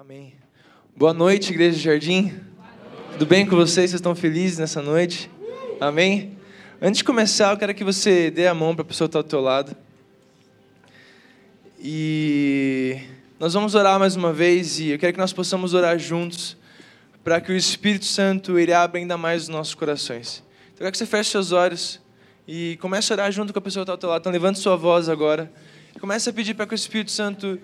Amém. Boa noite, Igreja Jardim. Tudo bem com vocês? Vocês estão felizes nessa noite? Amém? Antes de começar, eu quero que você dê a mão para a pessoa que está ao teu lado. E nós vamos orar mais uma vez e eu quero que nós possamos orar juntos para que o Espírito Santo ele abra ainda mais os nossos corações. Então, eu quero que você feche seus olhos e comece a orar junto com a pessoa que está ao teu lado. Então, levante sua voz agora. Comece a pedir para que o Espírito Santo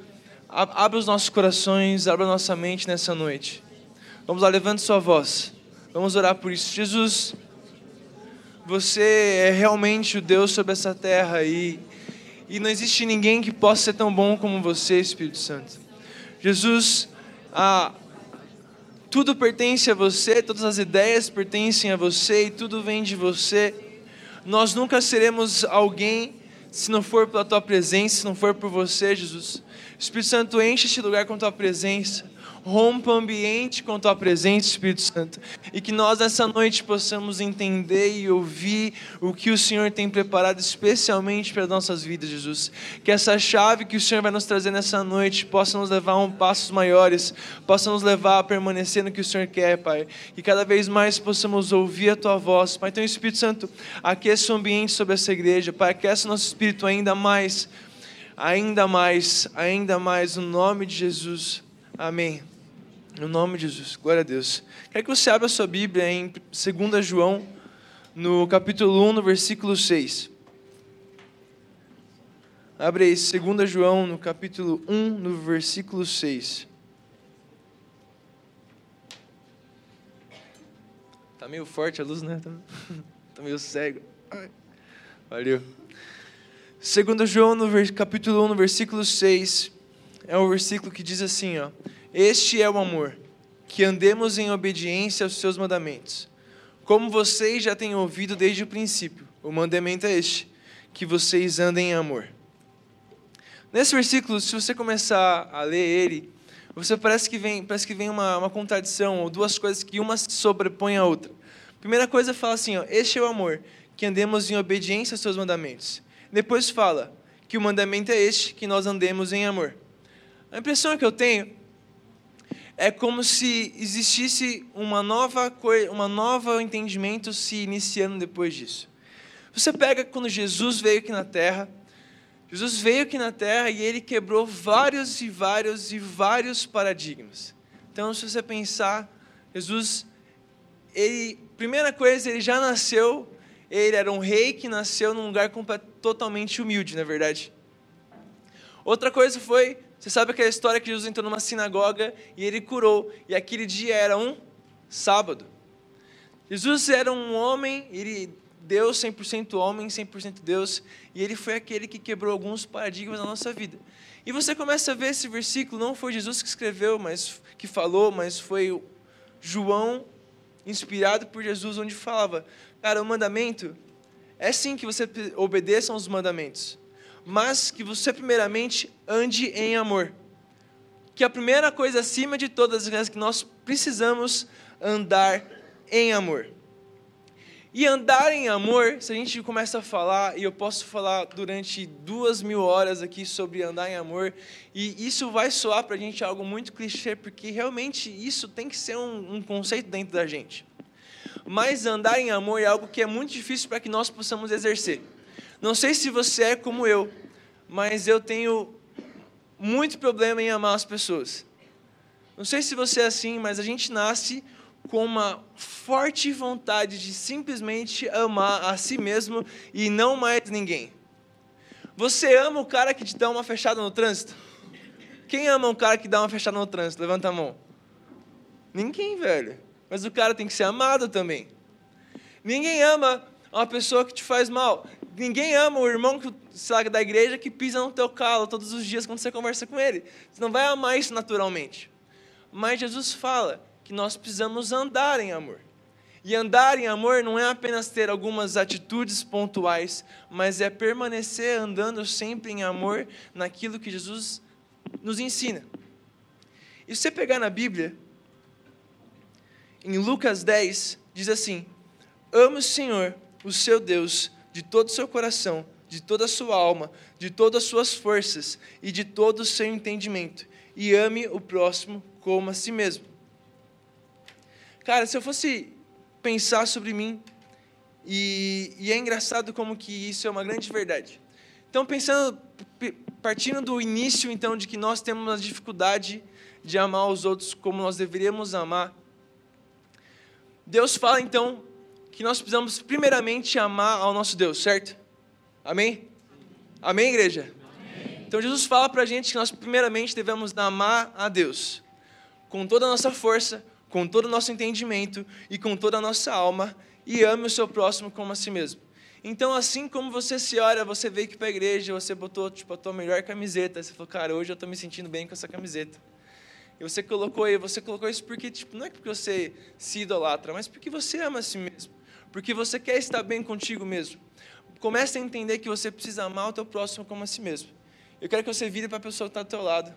abra os nossos corações, abra nossa mente nessa noite. Vamos lá, levante sua voz. Vamos orar por isso. Jesus, você é realmente o Deus sobre essa terra e, e não existe ninguém que possa ser tão bom como você, Espírito Santo. Jesus, a, tudo pertence a você, todas as ideias pertencem a você e tudo vem de você. Nós nunca seremos alguém se não for pela tua presença, se não for por você, Jesus. Espírito Santo, enche este lugar com tua presença. Rompa o ambiente com tua presença, Espírito Santo. E que nós nessa noite possamos entender e ouvir o que o Senhor tem preparado especialmente para as nossas vidas, Jesus. Que essa chave que o Senhor vai nos trazer nessa noite possa nos levar a um passos maiores, possa nos levar a permanecer no que o Senhor quer, Pai. Que cada vez mais possamos ouvir a tua voz, Pai. Então, Espírito Santo, aqueça o ambiente sobre essa igreja, Pai. Aqueça o nosso espírito ainda mais ainda mais, ainda mais, no nome de Jesus. Amém. No nome de Jesus. Glória a Deus. Quero que você abra sua Bíblia em 2 João, no capítulo 1, no versículo 6. Abre aí, 2 João, no capítulo 1, no versículo 6. Tá meio forte a luz, né? Tá, tá meio cego. Valeu. Segundo João, no capítulo 1, no versículo 6, é um versículo que diz assim, ó: Este é o amor, que andemos em obediência aos seus mandamentos. Como vocês já têm ouvido desde o princípio, o mandamento é este, que vocês andem em amor. Nesse versículo, se você começar a ler ele, você parece que vem, parece que vem uma, uma contradição, ou duas coisas que uma sobrepõe à outra. Primeira coisa fala assim, ó, este é o amor, que andemos em obediência aos seus mandamentos. Depois fala que o mandamento é este, que nós andemos em amor. A impressão que eu tenho é como se existisse uma nova coisa, uma nova entendimento se iniciando depois disso. Você pega quando Jesus veio aqui na Terra, Jesus veio aqui na Terra e ele quebrou vários e vários e vários paradigmas. Então, se você pensar, Jesus, ele, primeira coisa, ele já nasceu ele era um rei que nasceu num lugar totalmente humilde, na é verdade. Outra coisa foi, você sabe aquela história que Jesus entrou numa sinagoga e ele curou, e aquele dia era um sábado. Jesus era um homem, ele Deus 100% homem, 100% Deus, e ele foi aquele que quebrou alguns paradigmas da nossa vida. E você começa a ver esse versículo, não foi Jesus que escreveu, mas que falou, mas foi João, inspirado por Jesus, onde falava: Cara, o mandamento é sim que você obedeça aos mandamentos, mas que você primeiramente ande em amor. Que a primeira coisa acima de todas é que nós precisamos andar em amor. E andar em amor, se a gente começa a falar, e eu posso falar durante duas mil horas aqui sobre andar em amor, e isso vai soar para a gente algo muito clichê, porque realmente isso tem que ser um, um conceito dentro da gente. Mas andar em amor é algo que é muito difícil para que nós possamos exercer. Não sei se você é como eu, mas eu tenho muito problema em amar as pessoas. Não sei se você é assim, mas a gente nasce com uma forte vontade de simplesmente amar a si mesmo e não mais ninguém. Você ama o cara que te dá uma fechada no trânsito? Quem ama um cara que dá uma fechada no trânsito? Levanta a mão. Ninguém, velho. Mas o cara tem que ser amado também. Ninguém ama uma pessoa que te faz mal. Ninguém ama o irmão que, lá, da igreja que pisa no teu calo todos os dias quando você conversa com ele. Você não vai amar isso naturalmente. Mas Jesus fala que nós precisamos andar em amor. E andar em amor não é apenas ter algumas atitudes pontuais, mas é permanecer andando sempre em amor naquilo que Jesus nos ensina. E se você pegar na Bíblia, em Lucas 10, diz assim: Ame o Senhor, o seu Deus, de todo o seu coração, de toda a sua alma, de todas as suas forças e de todo o seu entendimento. e ame o próximo como a si mesmo. Cara, se eu fosse pensar sobre mim, e, e é engraçado como que isso é uma grande verdade. Então, pensando, partindo do início, então, de que nós temos uma dificuldade de amar os outros como nós deveríamos amar, Deus fala, então, que nós precisamos primeiramente amar ao nosso Deus, certo? Amém? Amém, igreja? Amém. Então Jesus fala para a gente que nós primeiramente devemos amar a Deus com toda a nossa força, com todo o nosso entendimento e com toda a nossa alma e ame o seu próximo como a si mesmo. Então, assim como você se olha, você veio aqui para a igreja, você botou tipo, a tua melhor camiseta, você falou, cara, hoje eu estou me sentindo bem com essa camiseta. E você colocou aí, você colocou isso porque, tipo, não é porque você se idolatra, mas porque você ama a si mesmo porque você quer estar bem contigo mesmo. Comece a entender que você precisa amar o teu próximo como a si mesmo. Eu quero que você vire para a pessoa que está do teu lado.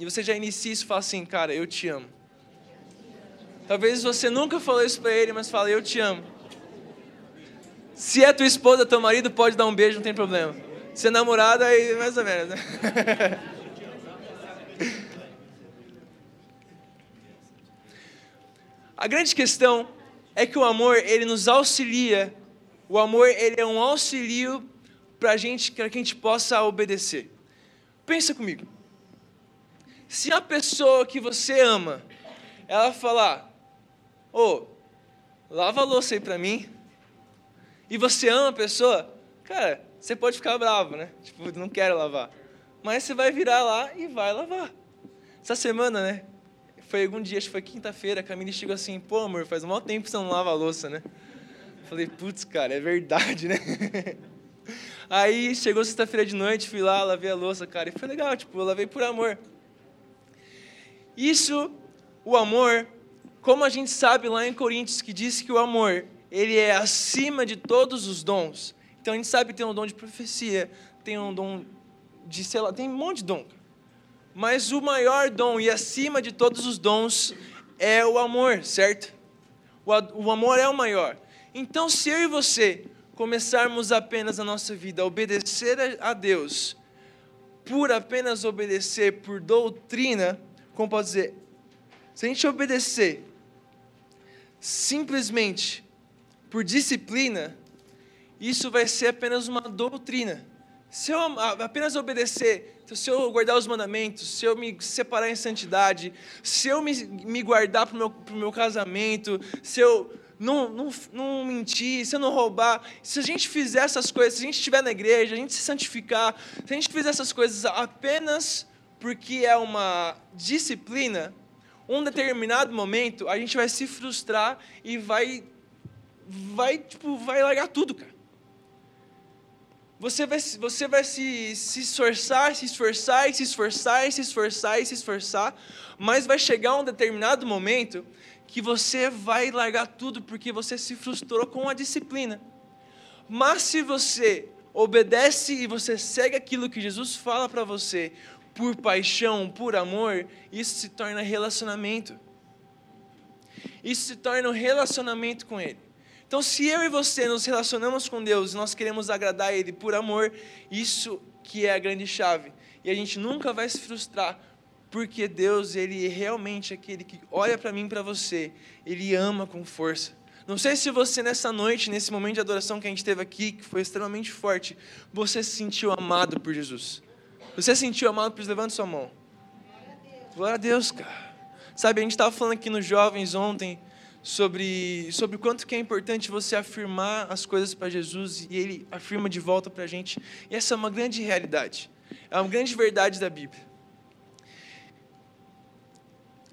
E você já inicie isso e fala assim, cara, eu te amo. Talvez você nunca falou isso para ele, mas fala, eu te amo. Se é tua esposa, teu marido, pode dar um beijo, não tem problema. Se é namorada, aí mais ou menos. Né? A grande questão é que o amor ele nos auxilia. O amor ele é um auxílio para gente para que a gente possa obedecer. Pensa comigo. Se a pessoa que você ama, ela falar, ô, oh, lava a louça aí para mim, e você ama a pessoa, cara, você pode ficar bravo, né? Tipo, não quero lavar. Mas você vai virar lá e vai lavar. Essa semana, né? Foi algum dia, acho que foi quinta-feira, a Camille chegou assim, pô, amor, faz um maior tempo que você não lava a louça, né? Falei, putz, cara, é verdade, né? Aí chegou sexta-feira de noite, fui lá, lavei a louça, cara, e foi legal, tipo, eu lavei por amor. Isso, o amor, como a gente sabe lá em Coríntios, que diz que o amor, ele é acima de todos os dons. Então a gente sabe que tem um dom de profecia, tem um dom de, sei lá, tem um monte de dom. Mas o maior dom e acima de todos os dons é o amor, certo? O amor é o maior. Então, se eu e você começarmos apenas a nossa vida a obedecer a Deus, por apenas obedecer por doutrina, como pode dizer, se a gente obedecer simplesmente por disciplina, isso vai ser apenas uma doutrina. Se eu apenas obedecer se eu guardar os mandamentos, se eu me separar em santidade, se eu me, me guardar para o meu, meu casamento, se eu não, não, não mentir, se eu não roubar, se a gente fizer essas coisas, se a gente estiver na igreja, a gente se santificar, se a gente fizer essas coisas apenas porque é uma disciplina, um determinado momento a gente vai se frustrar e vai vai tipo vai largar tudo, cara. Você vai, você vai se, se esforçar, se esforçar, se esforçar, se esforçar, se esforçar, mas vai chegar um determinado momento que você vai largar tudo porque você se frustrou com a disciplina. Mas se você obedece e você segue aquilo que Jesus fala para você, por paixão, por amor, isso se torna relacionamento. Isso se torna um relacionamento com Ele. Então, se eu e você nos relacionamos com Deus, nós queremos agradar Ele por amor, isso que é a grande chave. E a gente nunca vai se frustrar, porque Deus, Ele é realmente aquele que olha para mim e para você, Ele ama com força. Não sei se você nessa noite, nesse momento de adoração que a gente teve aqui, que foi extremamente forte, você se sentiu amado por Jesus. Você se sentiu amado por Jesus? Levante sua mão. Glória a Deus, cara. Sabe, a gente estava falando aqui nos jovens ontem, sobre, sobre o quanto que é importante você afirmar as coisas para Jesus e Ele afirma de volta para a gente. E essa é uma grande realidade, é uma grande verdade da Bíblia.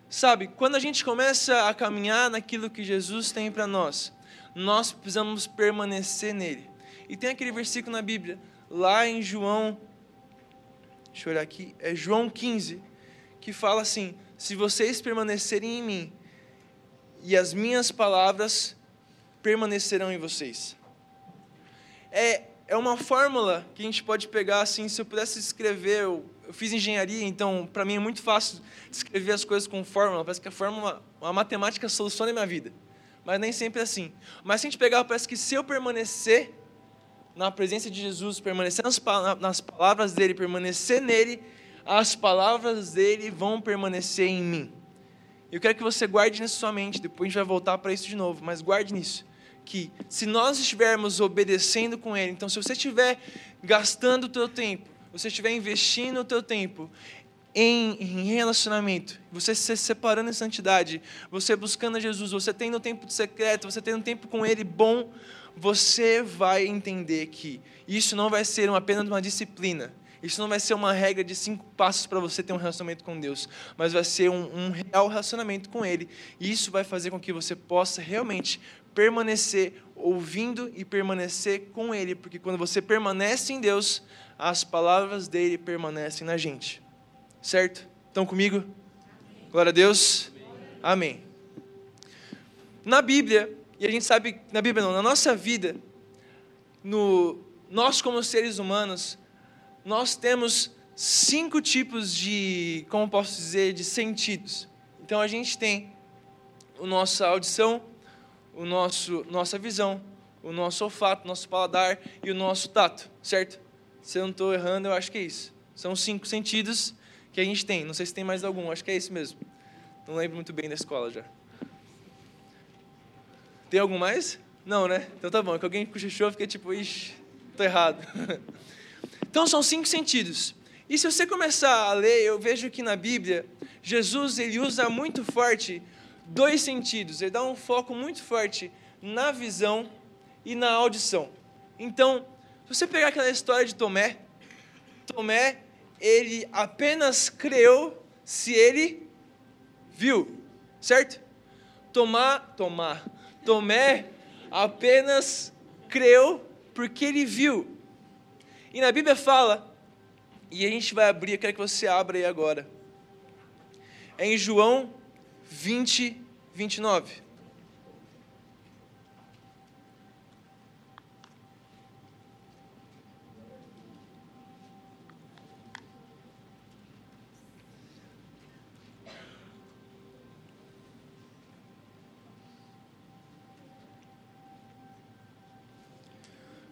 Sabe, quando a gente começa a caminhar naquilo que Jesus tem para nós, nós precisamos permanecer nele. E tem aquele versículo na Bíblia, lá em João, deixa eu olhar aqui, é João 15, que fala assim: Se vocês permanecerem em mim e as minhas palavras permanecerão em vocês. É, é uma fórmula que a gente pode pegar assim, se eu pudesse escrever, eu, eu fiz engenharia, então para mim é muito fácil escrever as coisas com fórmula, parece que a fórmula, a matemática soluciona a minha vida. Mas nem sempre é assim. Mas se a gente pegar, parece que se eu permanecer na presença de Jesus, permanecer nas, nas palavras dele, permanecer nele, as palavras dele vão permanecer em mim. Eu quero que você guarde nisso sua mente, depois a gente vai voltar para isso de novo, mas guarde nisso. Que se nós estivermos obedecendo com Ele, então se você estiver gastando o teu tempo, você estiver investindo o teu tempo em, em, relacionamento, você se separando em santidade, você buscando a Jesus, você tendo um tempo de secreto, você tendo um tempo com Ele bom, você vai entender que isso não vai ser apenas uma disciplina, isso não vai ser uma regra de cinco passos para você ter um relacionamento com Deus, mas vai ser um, um real relacionamento com Ele. E isso vai fazer com que você possa realmente permanecer ouvindo e permanecer com Ele, porque quando você permanece em Deus, as palavras dele permanecem na gente. Certo? Estão comigo? Glória a Deus. Amém. Na Bíblia, e a gente sabe, na Bíblia não, na nossa vida, no, nós como seres humanos, nós temos cinco tipos de, como posso dizer, de sentidos. Então a gente tem a nossa audição, o nosso nossa visão, o nosso olfato, nosso paladar e o nosso tato, certo? Se eu não estou errando, eu acho que é isso. São cinco sentidos que a gente tem. Não sei se tem mais algum, acho que é esse mesmo. Não lembro muito bem da escola já. Tem algum mais? Não, né? Então tá bom. É que alguém cochichou, fiquei tipo, ixi, tô errado. Então são cinco sentidos. E se você começar a ler, eu vejo que na Bíblia, Jesus ele usa muito forte dois sentidos. Ele dá um foco muito forte na visão e na audição. Então, se você pegar aquela história de Tomé, Tomé, ele apenas creu se ele viu, certo? Tomar, tomar. Tomé apenas creu porque ele viu. E na Bíblia fala, e a gente vai abrir, eu quero que você abra aí agora. É em João 20, 29.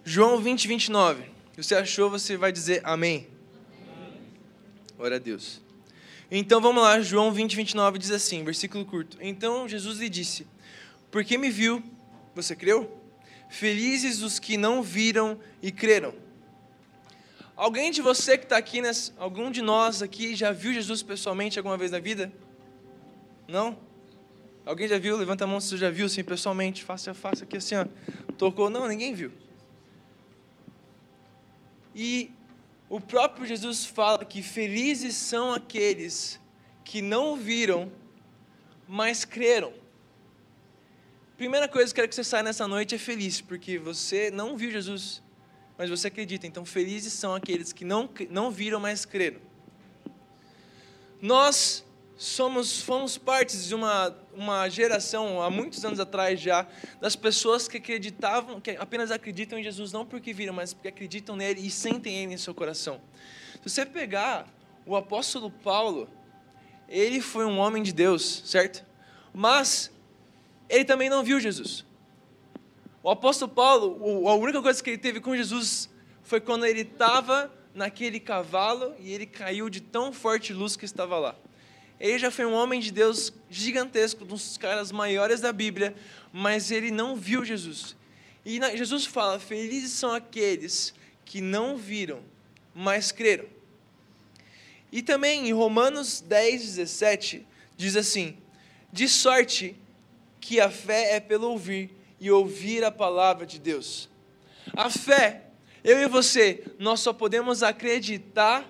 João 20, 29. Você achou, você vai dizer amém. amém. Glória a Deus. Então vamos lá, João 20, 29 diz assim, versículo curto. Então Jesus lhe disse: Porque me viu, você creu? Felizes os que não viram e creram. Alguém de você que está aqui, algum de nós aqui já viu Jesus pessoalmente alguma vez na vida? Não? Alguém já viu? Levanta a mão se você já viu assim pessoalmente, face a face aqui assim, ó. Tocou? Não, ninguém viu. E o próprio Jesus fala que felizes são aqueles que não viram, mas creram. Primeira coisa que eu quero que você saia nessa noite é feliz, porque você não viu Jesus, mas você acredita. Então, felizes são aqueles que não, não viram, mas creram. Nós somos fomos partes de uma, uma geração há muitos anos atrás já das pessoas que acreditavam que apenas acreditam em Jesus não porque viram mas porque acreditam nele e sentem ele em seu coração. Se você pegar o apóstolo Paulo ele foi um homem de Deus certo? Mas ele também não viu Jesus. O apóstolo Paulo a única coisa que ele teve com Jesus foi quando ele estava naquele cavalo e ele caiu de tão forte luz que estava lá ele já foi um homem de Deus gigantesco, um dos caras maiores da Bíblia, mas ele não viu Jesus. E Jesus fala: Felizes são aqueles que não viram, mas creram. E também em Romanos 10, 17, diz assim: De sorte que a fé é pelo ouvir, e ouvir a palavra de Deus. A fé, eu e você, nós só podemos acreditar,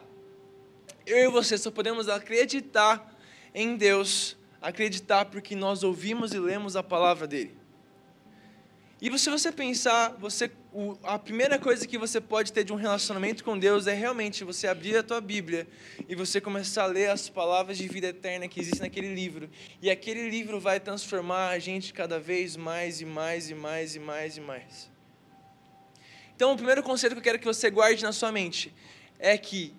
eu e você só podemos acreditar em Deus, acreditar porque nós ouvimos e lemos a palavra dele. E se você pensar, você, a primeira coisa que você pode ter de um relacionamento com Deus é realmente você abrir a tua Bíblia e você começar a ler as palavras de vida eterna que existem naquele livro. E aquele livro vai transformar a gente cada vez mais e mais e mais e mais e mais. Então, o primeiro conceito que eu quero que você guarde na sua mente é que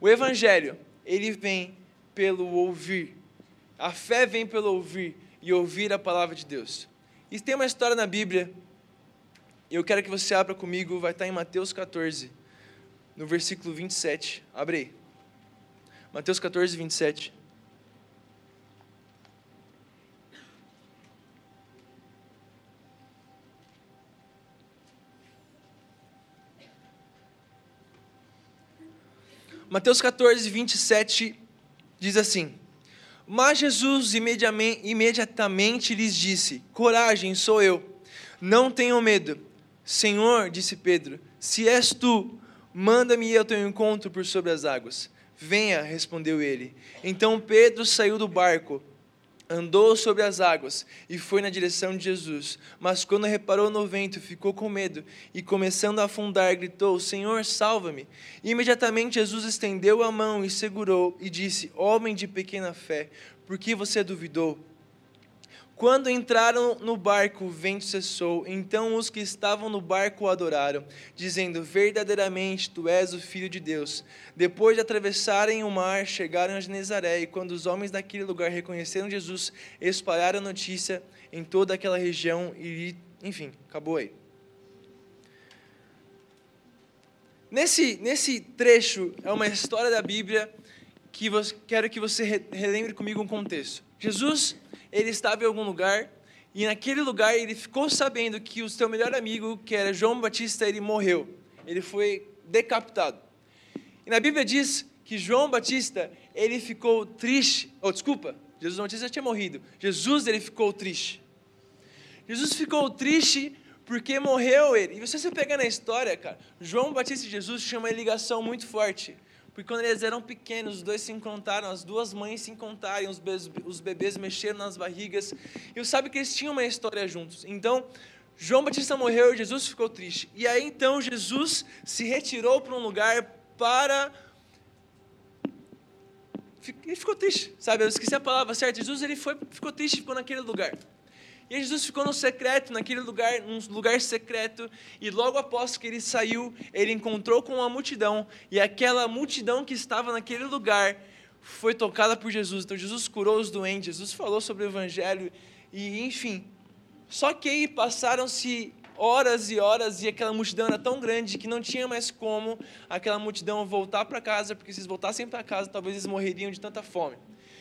o Evangelho, ele vem pelo ouvir. A fé vem pelo ouvir e ouvir a palavra de Deus. E tem uma história na Bíblia, eu quero que você abra comigo, vai estar em Mateus 14, no versículo 27. Abre aí. Mateus 14, 27. Mateus 14, 27 diz assim: Mas Jesus imediatamente lhes disse: Coragem, sou eu, não tenham medo. Senhor, disse Pedro, se és tu, manda-me ir ao teu encontro por sobre as águas. Venha, respondeu ele. Então Pedro saiu do barco andou sobre as águas e foi na direção de Jesus. Mas quando reparou no vento, ficou com medo e, começando a afundar, gritou: Senhor, salva-me. Imediatamente Jesus estendeu a mão e segurou e disse: Homem de pequena fé, por que você duvidou? Quando entraram no barco, o vento cessou. Então os que estavam no barco o adoraram, dizendo: Verdadeiramente tu és o Filho de Deus. Depois de atravessarem o mar, chegaram a Genezaré. E quando os homens daquele lugar reconheceram Jesus, espalharam a notícia em toda aquela região. E, enfim, acabou aí. Nesse, nesse trecho é uma história da Bíblia que você, quero que você relembre comigo um contexto. Jesus ele estava em algum lugar e naquele lugar ele ficou sabendo que o seu melhor amigo, que era João Batista, ele morreu. Ele foi decapitado. E na Bíblia diz que João Batista, ele ficou triste. Oh, desculpa, Jesus Batista tinha morrido. Jesus, ele ficou triste. Jesus ficou triste porque morreu ele. E se você pegar na história, cara, João Batista e Jesus tinham uma ligação muito forte. Porque quando eles eram pequenos, os dois se encontraram, as duas mães se encontraram, os bebês, os bebês mexeram nas barrigas. E sabe que eles tinham uma história juntos. Então, João Batista morreu e Jesus ficou triste. E aí então Jesus se retirou para um lugar para ele ficou triste, sabe? Eu esqueci a palavra certa. Jesus ele foi, ficou triste, ficou naquele lugar. E Jesus ficou no secreto, naquele lugar, num lugar secreto, e logo após que ele saiu, ele encontrou com uma multidão, e aquela multidão que estava naquele lugar foi tocada por Jesus. Então Jesus curou os doentes, Jesus falou sobre o evangelho e enfim. Só que aí passaram-se horas e horas e aquela multidão era tão grande que não tinha mais como aquela multidão voltar para casa, porque se eles voltassem para casa, talvez eles morreriam de tanta fome.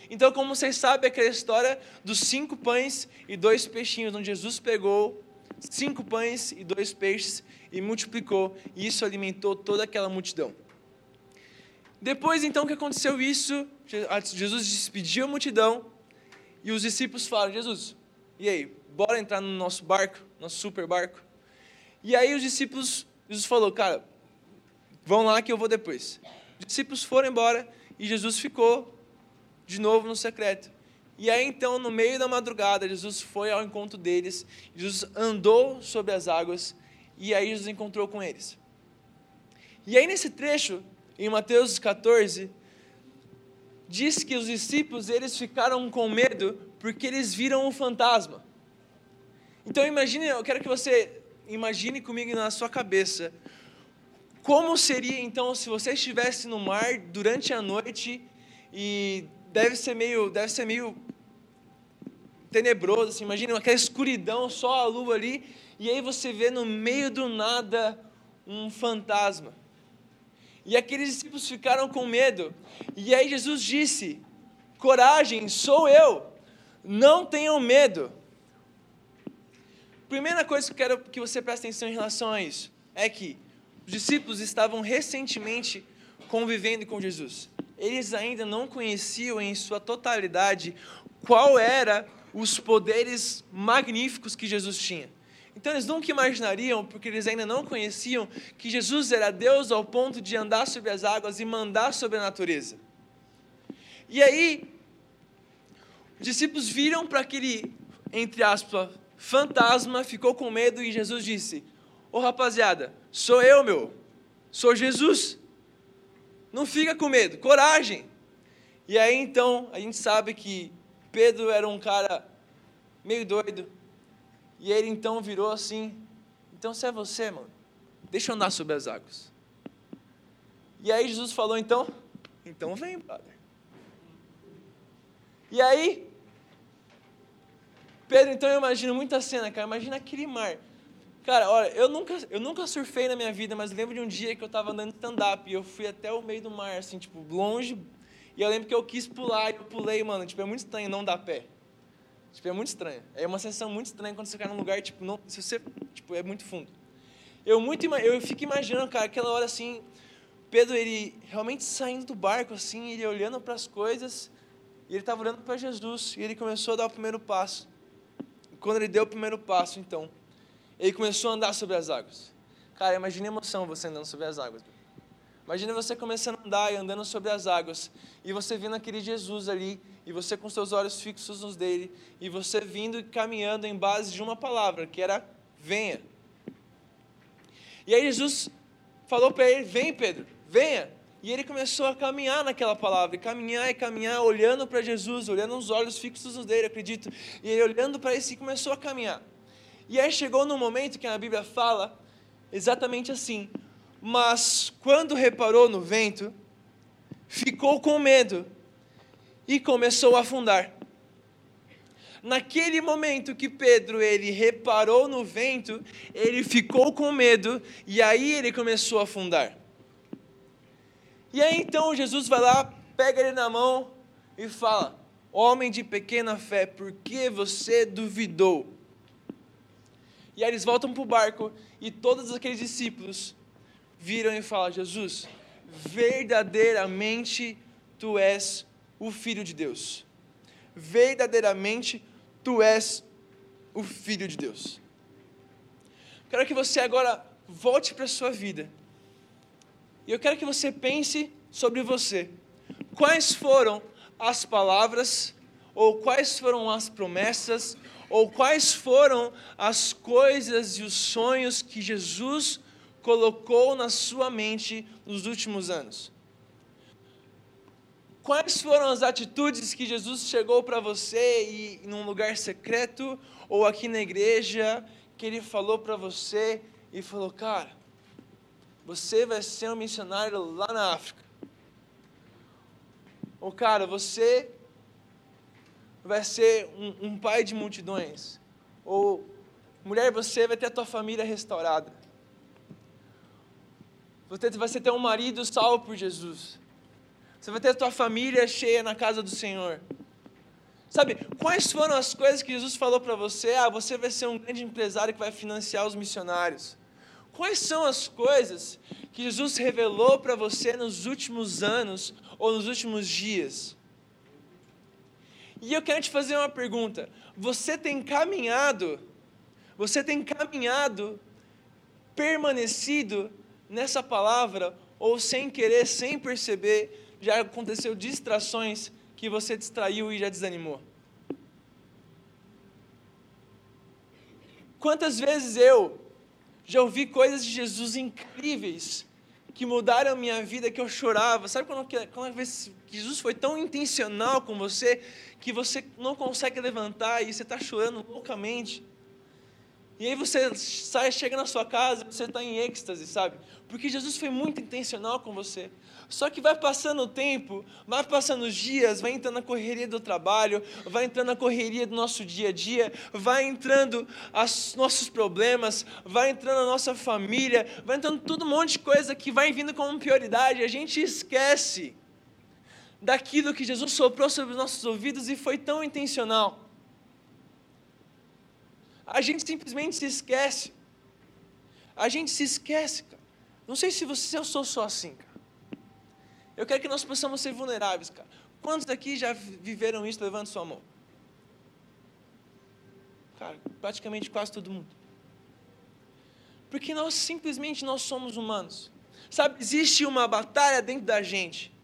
Então, como vocês sabem, aquela história dos cinco pães e dois peixinhos, onde Jesus pegou cinco pães e dois peixes e multiplicou, e isso alimentou toda aquela multidão. Depois, então, que aconteceu isso, Jesus despediu a multidão e os discípulos falaram: Jesus, e aí, bora entrar no nosso barco, nosso super barco? E aí os discípulos, Jesus falou: Cara, vão lá que eu vou depois. Os discípulos foram embora e Jesus ficou de novo no secreto. E aí então, no meio da madrugada, Jesus foi ao encontro deles, Jesus andou sobre as águas, e aí Jesus encontrou com eles. E aí nesse trecho, em Mateus 14, diz que os discípulos, eles ficaram com medo, porque eles viram um fantasma. Então imagine, eu quero que você imagine comigo na sua cabeça, como seria então se você estivesse no mar durante a noite e deve ser meio, deve ser meio tenebroso, assim, imagina aquela escuridão, só a lua ali, e aí você vê no meio do nada um fantasma. E aqueles discípulos ficaram com medo. E aí Jesus disse: Coragem, sou eu. Não tenham medo. Primeira coisa que eu quero que você preste atenção em relação a isso é que os discípulos estavam recentemente convivendo com Jesus eles ainda não conheciam em sua totalidade qual era os poderes magníficos que Jesus tinha. Então eles nunca imaginariam, porque eles ainda não conheciam, que Jesus era Deus ao ponto de andar sobre as águas e mandar sobre a natureza. E aí, os discípulos viram para aquele, entre aspas, fantasma, ficou com medo e Jesus disse: Ô oh, rapaziada, sou eu, meu, sou Jesus. Não fica com medo, coragem. E aí então a gente sabe que Pedro era um cara meio doido. E ele então virou assim: Então se é você, mano, deixa eu andar sobre as águas. E aí Jesus falou: Então, então vem, brother. E aí, Pedro, então eu imagino muita cena, cara. Imagina aquele mar. Cara, olha, eu nunca, eu nunca surfei na minha vida, mas lembro de um dia que eu estava andando stand-up e eu fui até o meio do mar, assim, tipo, longe, E eu lembro que eu quis pular, e eu pulei, mano. Tipo, é muito estranho não dar pé. Tipo, é muito estranho. É uma sensação muito estranha quando você cai num lugar, tipo, não, se você, tipo, é muito fundo. Eu muito eu fico imaginando, cara, aquela hora assim, Pedro ele realmente saindo do barco assim, ele olhando para as coisas, e ele estava olhando para Jesus, e ele começou a dar o primeiro passo. E quando ele deu o primeiro passo, então, ele começou a andar sobre as águas. Cara, imagine a emoção você andando sobre as águas. Imagine você começando a andar e andando sobre as águas, e você vendo aquele Jesus ali, e você com seus olhos fixos nos dele, e você vindo e caminhando em base de uma palavra, que era venha. E aí Jesus falou para ele: Vem, Pedro, venha. E ele começou a caminhar naquela palavra, e caminhar e caminhar, olhando para Jesus, olhando os olhos fixos nos dele, acredito. E ele olhando para esse começou a caminhar. E aí chegou no momento que a Bíblia fala exatamente assim: Mas quando reparou no vento, ficou com medo e começou a afundar. Naquele momento que Pedro ele reparou no vento, ele ficou com medo e aí ele começou a afundar. E aí então Jesus vai lá, pega ele na mão e fala: Homem de pequena fé, por que você duvidou? E aí eles voltam para o barco e todos aqueles discípulos viram e falam: Jesus, verdadeiramente tu és o Filho de Deus. Verdadeiramente tu és o Filho de Deus. Quero que você agora volte para a sua vida. E eu quero que você pense sobre você. Quais foram as palavras, ou quais foram as promessas, ou quais foram as coisas e os sonhos que Jesus colocou na sua mente nos últimos anos? Quais foram as atitudes que Jesus chegou para você e num lugar secreto ou aqui na igreja que ele falou para você e falou, cara, você vai ser um missionário lá na África. Ou cara, você vai ser um, um pai de multidões. Ou mulher, você vai ter a tua família restaurada. Você vai ter um marido salvo por Jesus. Você vai ter a tua família cheia na casa do Senhor. Sabe, quais foram as coisas que Jesus falou para você? Ah, você vai ser um grande empresário que vai financiar os missionários. Quais são as coisas que Jesus revelou para você nos últimos anos ou nos últimos dias? E eu quero te fazer uma pergunta. Você tem caminhado, você tem caminhado, permanecido nessa palavra, ou sem querer, sem perceber, já aconteceu distrações que você distraiu e já desanimou? Quantas vezes eu já ouvi coisas de Jesus incríveis que mudaram a minha vida, que eu chorava. Sabe quando, quando Jesus foi tão intencional com você que você não consegue levantar e você está chorando loucamente? E aí você sai, chega na sua casa, você está em êxtase, sabe? Porque Jesus foi muito intencional com você. Só que vai passando o tempo, vai passando os dias, vai entrando a correria do trabalho, vai entrando a correria do nosso dia a dia, vai entrando os nossos problemas, vai entrando a nossa família, vai entrando todo um monte de coisa que vai vindo como prioridade. A gente esquece daquilo que Jesus soprou sobre os nossos ouvidos e foi tão intencional. A gente simplesmente se esquece. A gente se esquece, cara. Não sei se você, eu sou só assim, cara. Eu quero que nós possamos ser vulneráveis, cara. Quantos daqui já viveram isso? Levante sua mão. Cara, praticamente quase todo mundo. Porque nós simplesmente nós somos humanos. Sabe, existe uma batalha dentro da gente.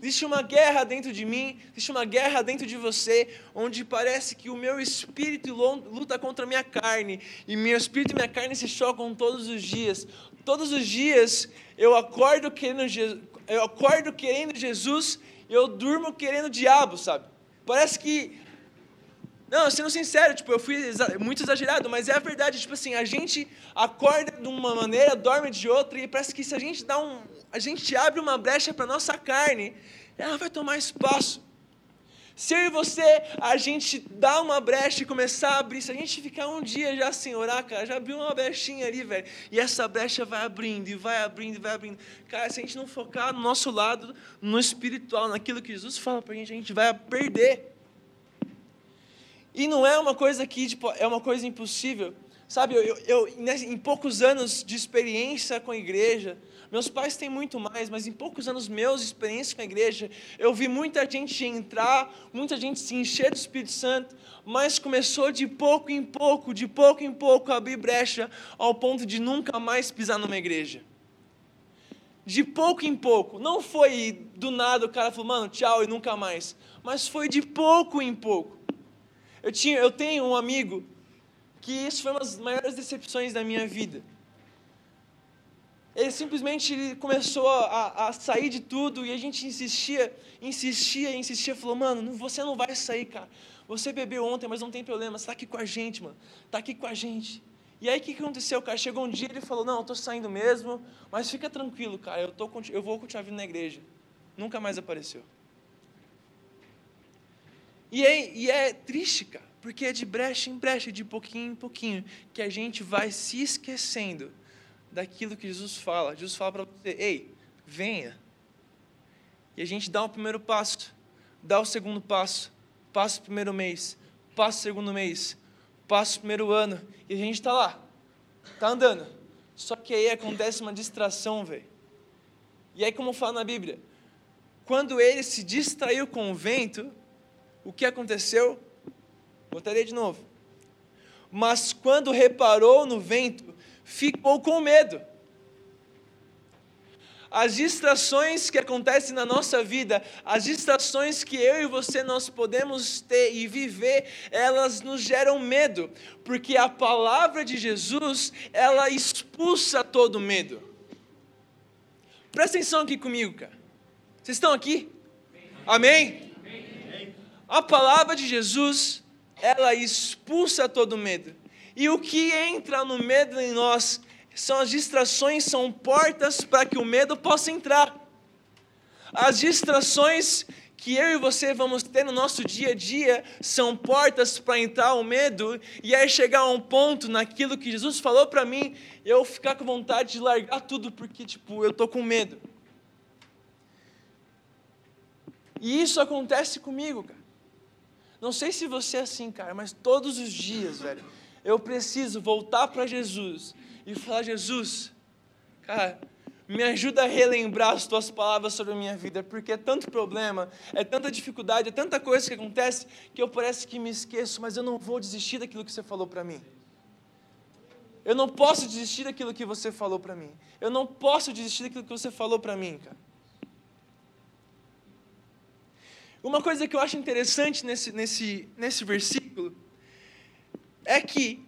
Existe uma guerra dentro de mim, existe uma guerra dentro de você, onde parece que o meu espírito luta contra a minha carne, e meu espírito e minha carne se chocam todos os dias. Todos os dias eu acordo querendo eu acordo querendo Jesus e eu durmo querendo o diabo, sabe? Parece que. Não, sendo sincero, tipo, eu fui muito exagerado, mas é a verdade, tipo assim, a gente acorda de uma maneira, dorme de outra, e parece que se a gente dá um. A gente abre uma brecha para nossa carne, ela vai tomar espaço. Se eu e você, a gente dá uma brecha e começar a abrir, se a gente ficar um dia já sem orar, cara, já abriu uma brechinha ali, velho, e essa brecha vai abrindo, e vai abrindo, e vai abrindo. Cara, se a gente não focar no nosso lado, no espiritual, naquilo que Jesus fala pra gente, a gente vai perder. E não é uma coisa que, tipo, é uma coisa impossível. Sabe, eu, eu em poucos anos de experiência com a igreja, meus pais têm muito mais, mas em poucos anos meus de experiência com a igreja, eu vi muita gente entrar, muita gente se encher do Espírito Santo, mas começou de pouco em pouco, de pouco em pouco a abrir brecha ao ponto de nunca mais pisar numa igreja. De pouco em pouco, não foi do nada o cara falou, mano, tchau e nunca mais, mas foi de pouco em pouco. Eu, tinha, eu tenho um amigo que isso foi uma das maiores decepções da minha vida ele simplesmente começou a, a, sair de tudo e a gente insistia, insistia, insistia. Falou, mano, você não vai sair, cara. Você bebeu ontem, mas não tem problema. Você está aqui com a gente, mano. Está aqui com a gente. E aí o que aconteceu, cara? Chegou um dia ele falou, não, eu estou saindo mesmo, mas fica tranquilo, cara. Eu, tô, eu vou continuar vindo na igreja. Nunca mais apareceu. E é, e é triste, cara, porque é de brecha em brecha, de pouquinho em pouquinho, que a gente vai se esquecendo daquilo que Jesus fala. Jesus fala para você: ei, venha. E a gente dá o primeiro passo, dá o segundo passo, passa o primeiro mês, passa o segundo mês, passa o primeiro ano, e a gente está lá, está andando. Só que aí acontece uma distração, velho. E aí, como fala na Bíblia, quando ele se distraiu com o vento, o que aconteceu? Botaria de novo. Mas quando reparou no vento, ficou com medo. As distrações que acontecem na nossa vida, as distrações que eu e você nós podemos ter e viver, elas nos geram medo, porque a palavra de Jesus, ela expulsa todo medo. Presta atenção aqui comigo, cara. Vocês estão aqui? Amém? A palavra de Jesus, ela expulsa todo medo. E o que entra no medo em nós são as distrações, são portas para que o medo possa entrar. As distrações que eu e você vamos ter no nosso dia a dia são portas para entrar o medo e aí chegar a um ponto naquilo que Jesus falou para mim, eu ficar com vontade de largar tudo porque tipo, eu tô com medo. E isso acontece comigo, cara. Não sei se você é assim, cara, mas todos os dias, velho, eu preciso voltar para Jesus e falar: Jesus, cara, me ajuda a relembrar as tuas palavras sobre a minha vida, porque é tanto problema, é tanta dificuldade, é tanta coisa que acontece que eu parece que me esqueço, mas eu não vou desistir daquilo que você falou para mim. Eu não posso desistir daquilo que você falou para mim. Eu não posso desistir daquilo que você falou para mim, cara. Uma coisa que eu acho interessante nesse, nesse, nesse versículo é que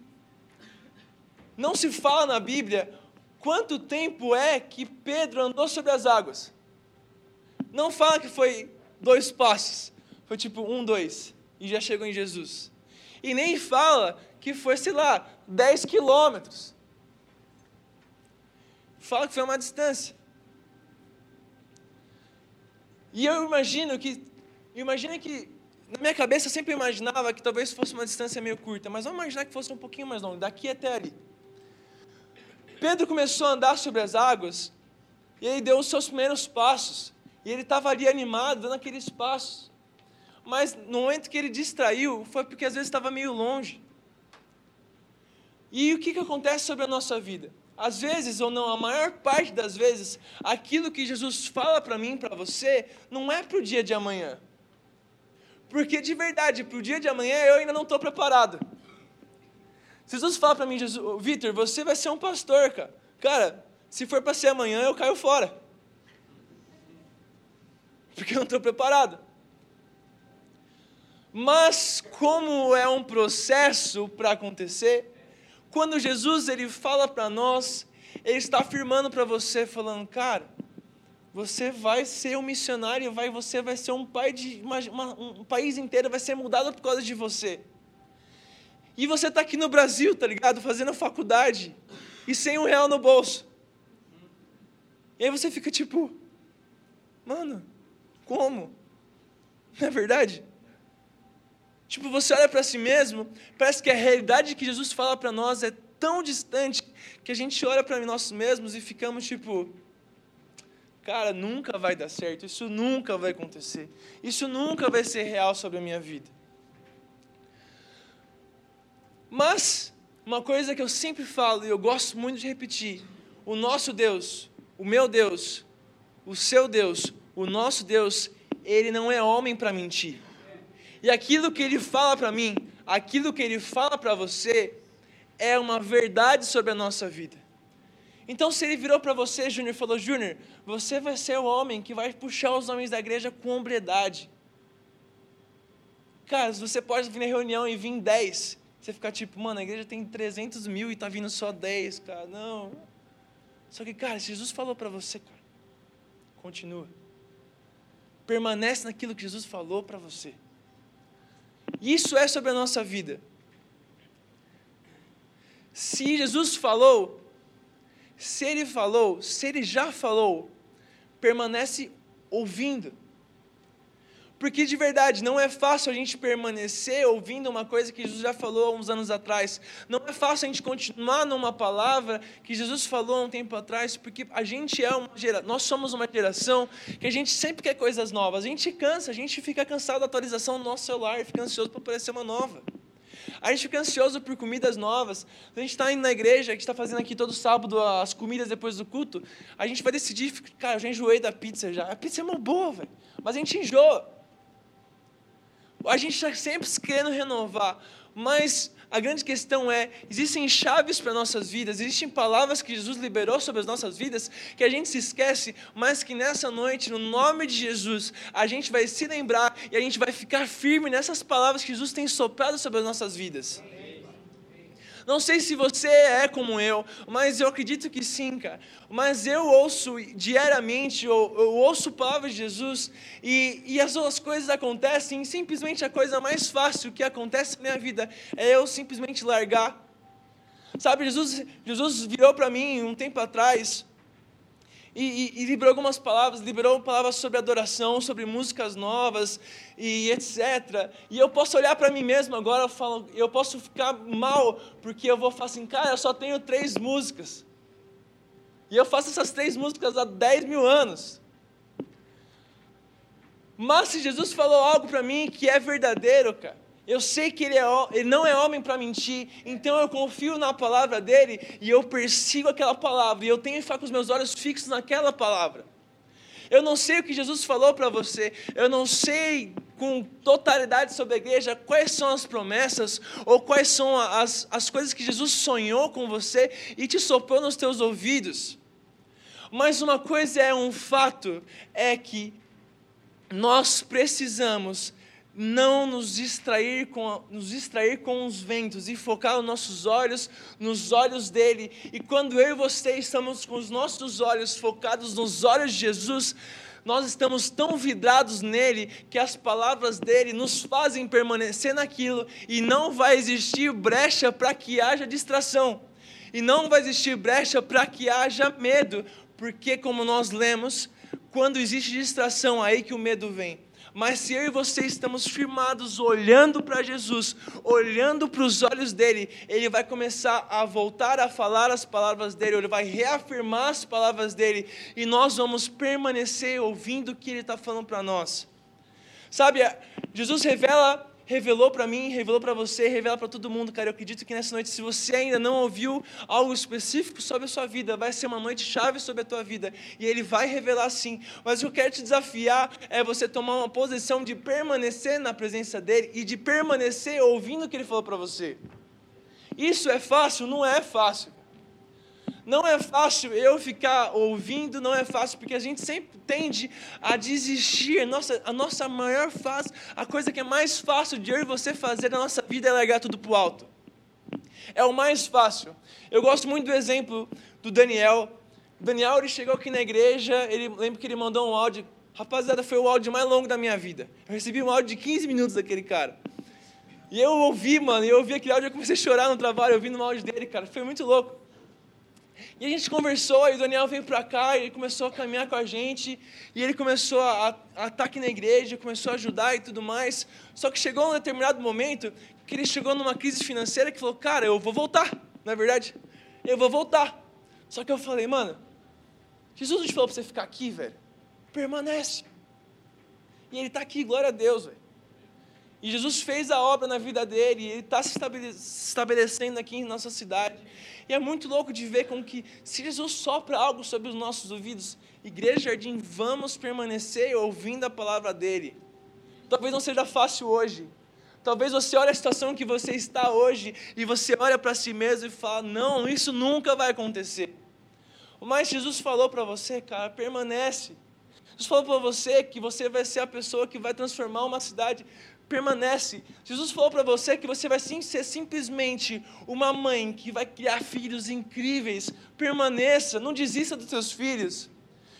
não se fala na Bíblia quanto tempo é que Pedro andou sobre as águas. Não fala que foi dois passos, foi tipo um, dois, e já chegou em Jesus. E nem fala que foi, sei lá, dez quilômetros. Fala que foi uma distância. E eu imagino que, imagina que na minha cabeça eu sempre imaginava que talvez fosse uma distância meio curta, mas vamos imaginar que fosse um pouquinho mais longo, daqui até ali. Pedro começou a andar sobre as águas, e ele deu os seus primeiros passos, e ele estava ali animado, dando aqueles passos. Mas no momento que ele distraiu, foi porque às vezes estava meio longe. E o que, que acontece sobre a nossa vida? Às vezes, ou não, a maior parte das vezes, aquilo que Jesus fala para mim, para você, não é para o dia de amanhã porque de verdade, para o dia de amanhã eu ainda não estou preparado. Jesus fala para mim, Vitor, você vai ser um pastor, cara. Cara, se for para ser amanhã, eu caio fora. Porque eu não estou preparado. Mas como é um processo para acontecer, quando Jesus ele fala para nós, ele está afirmando para você, falando, cara, você vai ser um missionário, vai, você vai ser um pai de uma, uma, um país inteiro vai ser mudado por causa de você. E você está aqui no Brasil, tá ligado? Fazendo faculdade e sem um real no bolso. E aí você fica tipo, mano, como? Não é verdade? Tipo, você olha para si mesmo, parece que a realidade que Jesus fala para nós é tão distante que a gente olha para nós mesmos e ficamos tipo, cara, nunca vai dar certo, isso nunca vai acontecer, isso nunca vai ser real sobre a minha vida. Mas, uma coisa que eu sempre falo e eu gosto muito de repetir: o nosso Deus, o meu Deus, o seu Deus, o nosso Deus, ele não é homem para mentir. E aquilo que ele fala para mim, aquilo que ele fala para você, é uma verdade sobre a nossa vida. Então, se ele virou para você, Júnior, e falou: Júnior, você vai ser o homem que vai puxar os homens da igreja com hombridade. Cara, você pode vir na reunião e vir 10. Você ficar tipo, mano, a igreja tem 300 mil e tá vindo só 10, cara. Não. Só que, cara, Jesus falou para você, cara, continua. Permanece naquilo que Jesus falou para você. Isso é sobre a nossa vida. Se Jesus falou, se ele falou, se ele já falou, permanece ouvindo. Porque de verdade, não é fácil a gente permanecer ouvindo uma coisa que Jesus já falou há uns anos atrás. Não é fácil a gente continuar numa palavra que Jesus falou há um tempo atrás, porque a gente é uma geração, nós somos uma geração que a gente sempre quer coisas novas. A gente cansa, a gente fica cansado da atualização do nosso celular, fica ansioso para aparecer uma nova. A gente fica ansioso por comidas novas. A gente está indo na igreja, a gente está fazendo aqui todo sábado as comidas depois do culto. A gente vai decidir, cara, eu já enjoei da pizza já. A pizza é uma boa, velho. Mas a gente enjoa. A gente está sempre querendo renovar, mas a grande questão é: existem chaves para nossas vidas, existem palavras que Jesus liberou sobre as nossas vidas que a gente se esquece, mas que nessa noite, no nome de Jesus, a gente vai se lembrar e a gente vai ficar firme nessas palavras que Jesus tem soprado sobre as nossas vidas. Não sei se você é como eu, mas eu acredito que sim, cara. Mas eu ouço diariamente, eu, eu ouço palavras de Jesus e, e as outras coisas acontecem. E simplesmente a coisa mais fácil que acontece na minha vida é eu simplesmente largar. Sabe, Jesus, Jesus virou para mim um tempo atrás e, e, e, liberou algumas palavras, liberou palavras sobre adoração, sobre músicas novas e etc. E eu posso olhar para mim mesmo agora, falo, eu posso ficar mal, porque eu vou falar assim, cara, eu só tenho três músicas. E eu faço essas três músicas há 10 mil anos. Mas se Jesus falou algo para mim que é verdadeiro, cara, eu sei que ele, é, ele não é homem para mentir, então eu confio na palavra dele e eu persigo aquela palavra, e eu tenho que ficar com os meus olhos fixos naquela palavra. Eu não sei o que Jesus falou para você, eu não sei com totalidade sobre a igreja quais são as promessas ou quais são as, as coisas que Jesus sonhou com você e te soprou nos teus ouvidos. Mas uma coisa é um fato: é que nós precisamos não nos distrair com, nos distrair com os ventos e focar os nossos olhos nos olhos dele. E quando eu e você estamos com os nossos olhos focados nos olhos de Jesus, nós estamos tão vidrados nele que as palavras dele nos fazem permanecer naquilo e não vai existir brecha para que haja distração. E não vai existir brecha para que haja medo, porque como nós lemos, quando existe distração, aí que o medo vem. Mas se eu e você estamos firmados olhando para Jesus, olhando para os olhos dele, ele vai começar a voltar a falar as palavras dele, ele vai reafirmar as palavras dele, e nós vamos permanecer ouvindo o que ele está falando para nós. Sabe, Jesus revela revelou para mim, revelou para você, revela para todo mundo, cara. Eu acredito que nessa noite, se você ainda não ouviu algo específico sobre a sua vida, vai ser uma noite chave sobre a tua vida. E Ele vai revelar sim. Mas o que eu quero te desafiar é você tomar uma posição de permanecer na presença dEle e de permanecer ouvindo o que Ele falou para você. Isso é fácil? Não é fácil. Não é fácil eu ficar ouvindo, não é fácil, porque a gente sempre tende a desistir. Nossa, a nossa maior fase, a coisa que é mais fácil de eu e você fazer na nossa vida é largar tudo para o alto. É o mais fácil. Eu gosto muito do exemplo do Daniel. O Daniel ele chegou aqui na igreja, ele lembro que ele mandou um áudio. Rapaziada, foi o áudio mais longo da minha vida. Eu recebi um áudio de 15 minutos daquele cara. E eu ouvi, mano, eu ouvi aquele áudio, eu comecei a chorar no trabalho, ouvindo o áudio dele, cara. Foi muito louco. E a gente conversou, e o Daniel veio para cá, e ele começou a caminhar com a gente, e ele começou a, a estar aqui na igreja, começou a ajudar e tudo mais. Só que chegou um determinado momento que ele chegou numa crise financeira que falou: Cara, eu vou voltar, não é verdade? Eu vou voltar. Só que eu falei, mano, Jesus não te falou para você ficar aqui, velho? Permanece. E ele está aqui, glória a Deus, velho. E Jesus fez a obra na vida dele, e ele está se estabelecendo aqui em nossa cidade. E é muito louco de ver como que, se Jesus sopra algo sobre os nossos ouvidos, Igreja Jardim, vamos permanecer ouvindo a palavra dele. Talvez não seja fácil hoje. Talvez você olhe a situação que você está hoje e você olha para si mesmo e fala: Não, isso nunca vai acontecer. Mas Jesus falou para você, cara, permanece. Jesus falou para você que você vai ser a pessoa que vai transformar uma cidade permanece. Jesus falou para você que você vai sim, ser simplesmente uma mãe que vai criar filhos incríveis. Permaneça, não desista dos seus filhos.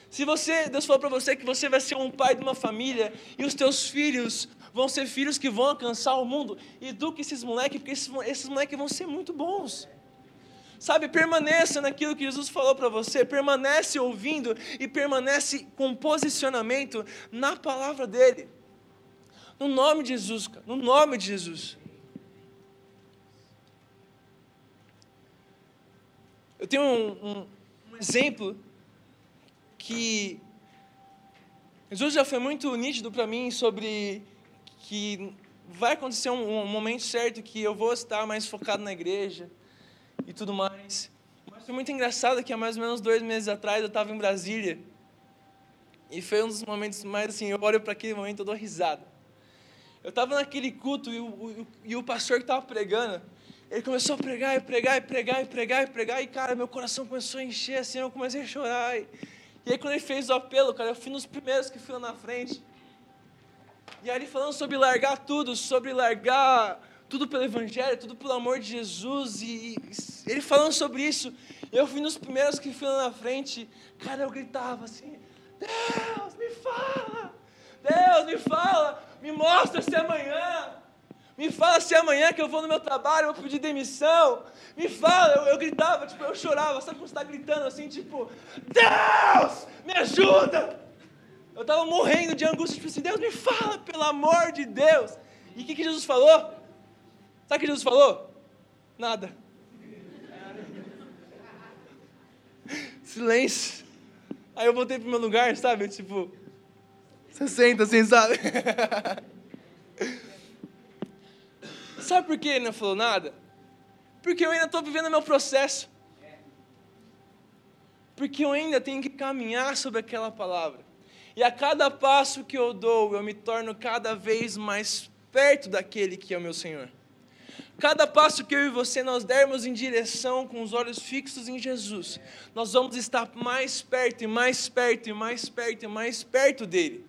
Se você, Deus falou para você que você vai ser um pai de uma família e os teus filhos vão ser filhos que vão alcançar o mundo, eduque esses moleques, porque esses, esses moleques vão ser muito bons. Sabe, permaneça naquilo que Jesus falou para você, permanece ouvindo e permanece com posicionamento na palavra dele. No nome de Jesus, cara. No nome de Jesus. Eu tenho um, um, um exemplo que Jesus já foi muito nítido para mim sobre que vai acontecer um, um, momento certo que eu vou estar mais focado na igreja e tudo mais. Mas foi muito engraçado que há mais ou menos dois meses atrás eu estava em Brasília e foi um dos momentos mais assim, eu olho para aquele momento e dou risada. Eu estava naquele culto e o, o, e o pastor que estava pregando, ele começou a pregar e pregar e pregar e pregar e pregar, e cara, meu coração começou a encher assim, eu comecei a chorar. E, e aí quando ele fez o apelo, cara, eu fui nos primeiros que fui lá na frente. E aí ele falando sobre largar tudo, sobre largar tudo pelo Evangelho, tudo pelo amor de Jesus, e, e ele falando sobre isso, eu fui nos primeiros que fui lá na frente, cara, eu gritava assim, Deus, me fala, Deus, me fala, me mostra se amanhã. Me fala se amanhã que eu vou no meu trabalho, eu vou pedir demissão. Me fala, eu, eu gritava, tipo, eu chorava, sabe quando você está gritando assim, tipo, Deus, me ajuda! Eu estava morrendo de angústia, tipo assim, Deus me fala, pelo amor de Deus. E o que, que Jesus falou? Sabe o que Jesus falou? Nada. Silêncio. Aí eu voltei pro meu lugar, sabe? Tipo, você senta assim, sabe? sabe por que ele não falou nada? Porque eu ainda estou vivendo meu processo. Porque eu ainda tenho que caminhar sobre aquela palavra. E a cada passo que eu dou, eu me torno cada vez mais perto daquele que é o meu Senhor. Cada passo que eu e você nós dermos em direção com os olhos fixos em Jesus, nós vamos estar mais perto e mais perto e mais perto e mais perto dele.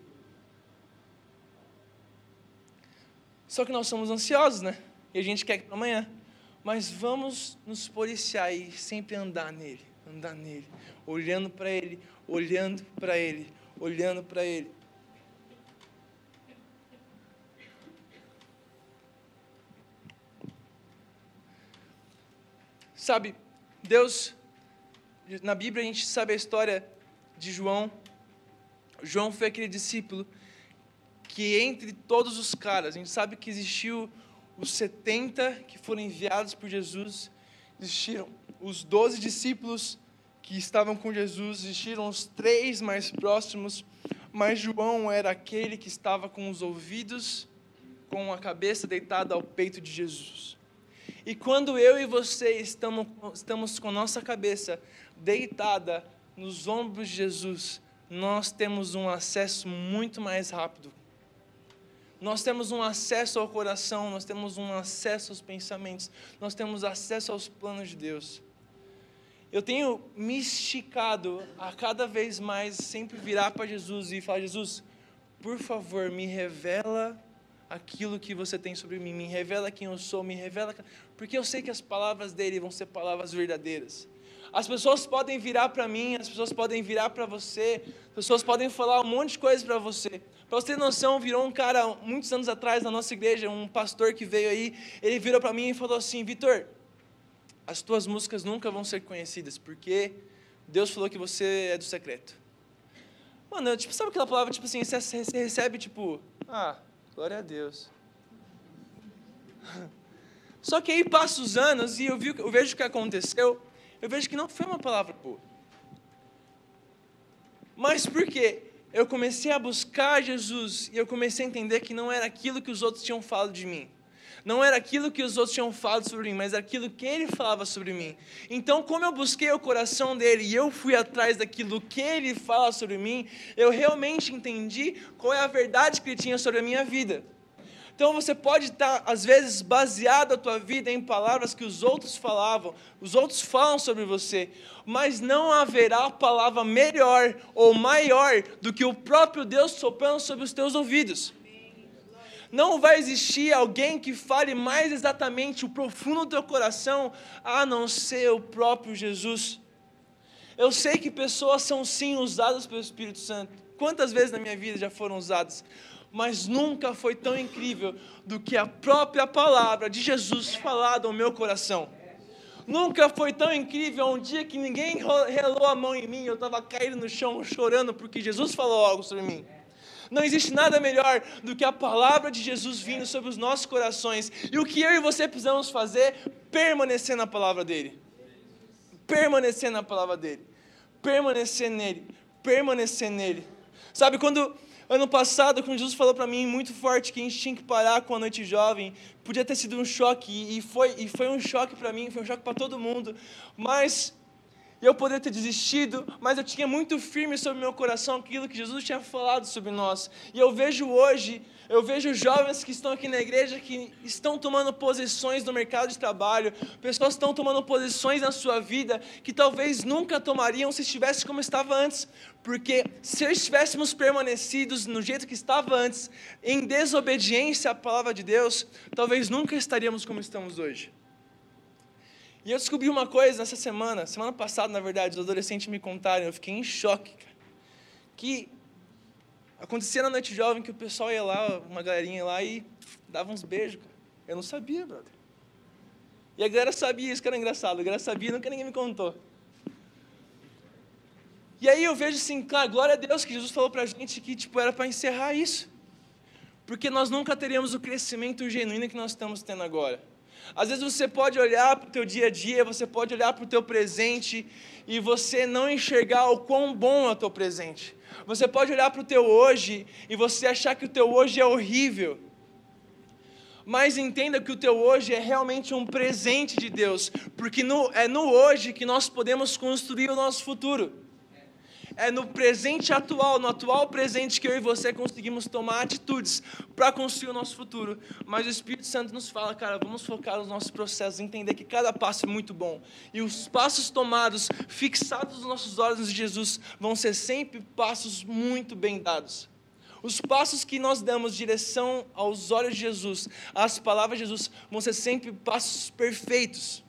Só que nós somos ansiosos, né? E a gente quer que para amanhã. Mas vamos nos policiar e sempre andar nele, andar nele, olhando para ele, olhando para ele, olhando para ele. Sabe, Deus, na Bíblia a gente sabe a história de João. João foi aquele discípulo que entre todos os caras, a gente sabe que existiu os 70 que foram enviados por Jesus, existiram os 12 discípulos que estavam com Jesus, existiram os três mais próximos, mas João era aquele que estava com os ouvidos, com a cabeça deitada ao peito de Jesus. E quando eu e você estamos, estamos com nossa cabeça deitada nos ombros de Jesus, nós temos um acesso muito mais rápido nós temos um acesso ao coração, nós temos um acesso aos pensamentos, nós temos acesso aos planos de Deus. Eu tenho me esticado a cada vez mais sempre virar para Jesus e falar: Jesus, por favor, me revela aquilo que você tem sobre mim, me revela quem eu sou, me revela. Porque eu sei que as palavras dele vão ser palavras verdadeiras. As pessoas podem virar para mim, as pessoas podem virar para você, as pessoas podem falar um monte de coisas para você. Para você ter noção, virou um cara, muitos anos atrás, na nossa igreja, um pastor que veio aí, ele virou para mim e falou assim: Vitor, as tuas músicas nunca vão ser conhecidas, porque Deus falou que você é do secreto. Mano, tipo, sabe aquela palavra, tipo assim, você recebe, tipo, ah, glória a Deus. Só que aí passa os anos e eu, vi, eu vejo o que aconteceu, eu vejo que não foi uma palavra boa. Mas por quê? Eu comecei a buscar Jesus e eu comecei a entender que não era aquilo que os outros tinham falado de mim. Não era aquilo que os outros tinham falado sobre mim, mas aquilo que ele falava sobre mim. Então, como eu busquei o coração dele e eu fui atrás daquilo que ele fala sobre mim, eu realmente entendi qual é a verdade que ele tinha sobre a minha vida. Então você pode estar, às vezes, baseado a tua vida em palavras que os outros falavam, os outros falam sobre você, mas não haverá palavra melhor ou maior do que o próprio Deus soprando sobre os teus ouvidos. Não vai existir alguém que fale mais exatamente o profundo do teu coração, a não ser o próprio Jesus. Eu sei que pessoas são sim usadas pelo Espírito Santo. Quantas vezes na minha vida já foram usadas? Mas nunca foi tão incrível do que a própria palavra de Jesus falada ao meu coração. Nunca foi tão incrível um dia que ninguém relou a mão em mim, eu estava caído no chão chorando porque Jesus falou algo sobre mim. Não existe nada melhor do que a palavra de Jesus vindo sobre os nossos corações. E o que eu e você precisamos fazer? Permanecer na palavra dele. Permanecer na palavra dele. Permanecer nele. Permanecer nele. Sabe, quando ano passado, quando Jesus falou para mim muito forte que a gente tinha que parar com a noite jovem, podia ter sido um choque, e foi, e foi um choque para mim, foi um choque para todo mundo, mas e eu poderia ter desistido, mas eu tinha muito firme sobre meu coração aquilo que Jesus tinha falado sobre nós. E eu vejo hoje, eu vejo jovens que estão aqui na igreja que estão tomando posições no mercado de trabalho, pessoas estão tomando posições na sua vida que talvez nunca tomariam se estivesse como estava antes, porque se estivéssemos permanecidos no jeito que estava antes, em desobediência à palavra de Deus, talvez nunca estaríamos como estamos hoje. E eu descobri uma coisa essa semana, semana passada, na verdade, os adolescentes me contaram, eu fiquei em choque, cara, que acontecia na noite jovem que o pessoal ia lá, uma galerinha ia lá e dava uns beijos, cara. Eu não sabia, brother. E a galera sabia, isso que era engraçado, a galera sabia, nunca ninguém me contou. E aí eu vejo assim, claro, glória a Deus que Jesus falou pra gente que tipo, era para encerrar isso. Porque nós nunca teríamos o crescimento genuíno que nós estamos tendo agora. Às vezes você pode olhar para o teu dia a dia, você pode olhar para o teu presente e você não enxergar o quão bom é o teu presente. Você pode olhar para o teu hoje e você achar que o teu hoje é horrível. Mas entenda que o teu hoje é realmente um presente de Deus, porque no, é no hoje que nós podemos construir o nosso futuro é no presente atual, no atual presente que eu e você conseguimos tomar atitudes para construir o nosso futuro. Mas o Espírito Santo nos fala, cara, vamos focar nos nossos processos, entender que cada passo é muito bom. E os passos tomados, fixados nos nossos olhos de Jesus, vão ser sempre passos muito bem dados. Os passos que nós damos direção aos olhos de Jesus, às palavras de Jesus, vão ser sempre passos perfeitos.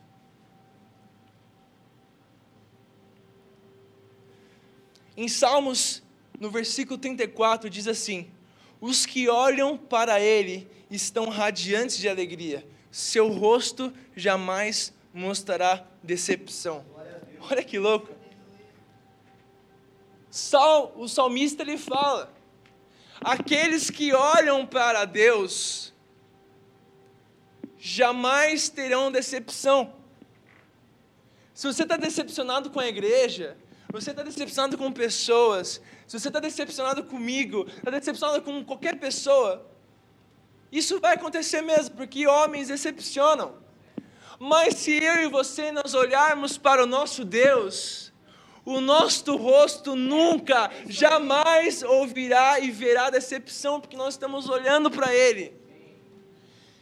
Em Salmos, no versículo 34, diz assim: Os que olham para Ele estão radiantes de alegria, seu rosto jamais mostrará decepção. Olha que louco. Sal, o salmista ele fala: aqueles que olham para Deus jamais terão decepção. Se você está decepcionado com a igreja, você está decepcionado com pessoas, se você está decepcionado comigo, está decepcionado com qualquer pessoa, isso vai acontecer mesmo, porque homens decepcionam. Mas se eu e você nós olharmos para o nosso Deus, o nosso rosto nunca, jamais ouvirá e verá decepção, porque nós estamos olhando para Ele.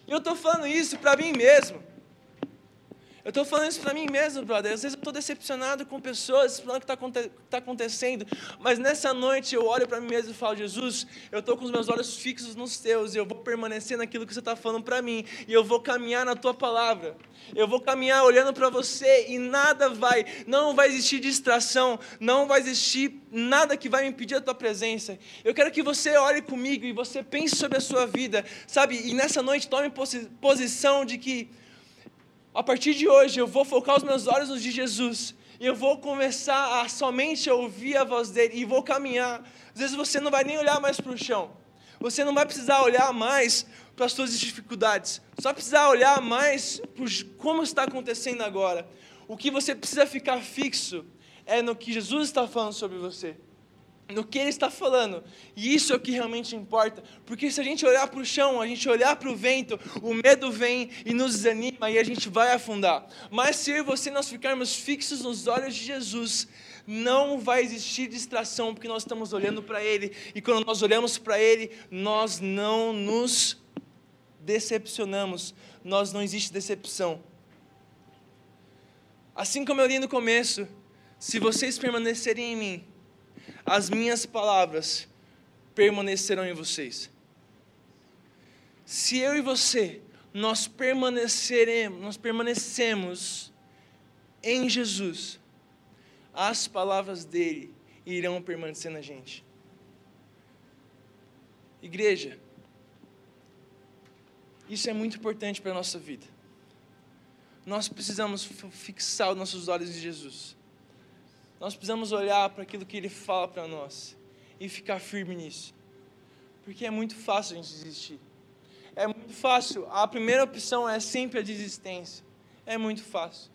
Eu estou falando isso para mim mesmo. Eu estou falando isso para mim mesmo, brother. Às vezes eu estou decepcionado com pessoas, falando o que está tá acontecendo. Mas nessa noite eu olho para mim mesmo e falo, Jesus, eu estou com os meus olhos fixos nos teus. E eu vou permanecer naquilo que você está falando para mim. E eu vou caminhar na tua palavra. Eu vou caminhar olhando para você e nada vai, não vai existir distração, não vai existir nada que vai me impedir a tua presença. Eu quero que você olhe comigo e você pense sobre a sua vida, sabe? E nessa noite tome posição de que a partir de hoje eu vou focar os meus olhos nos de Jesus. E eu vou começar a somente ouvir a voz dele e vou caminhar. Às vezes você não vai nem olhar mais para o chão. Você não vai precisar olhar mais para as suas dificuldades. Só precisar olhar mais para como está acontecendo agora. O que você precisa ficar fixo é no que Jesus está falando sobre você no que ele está falando. E isso é o que realmente importa. Porque se a gente olhar para o chão, a gente olhar para o vento, o medo vem e nos desanima e a gente vai afundar. Mas se eu e você nós ficarmos fixos nos olhos de Jesus, não vai existir distração, porque nós estamos olhando para Ele. E quando nós olhamos para Ele, nós não nos decepcionamos. Nós não existe decepção. Assim como eu li no começo, se vocês permanecerem em mim, as minhas palavras permanecerão em vocês. Se eu e você, nós permaneceremos, nós permanecemos em Jesus, as palavras dele irão permanecer na gente. Igreja, isso é muito importante para a nossa vida. Nós precisamos fixar os nossos olhos em Jesus. Nós precisamos olhar para aquilo que Ele fala para nós e ficar firme nisso. Porque é muito fácil a gente desistir. É muito fácil. A primeira opção é sempre a desistência. É muito fácil.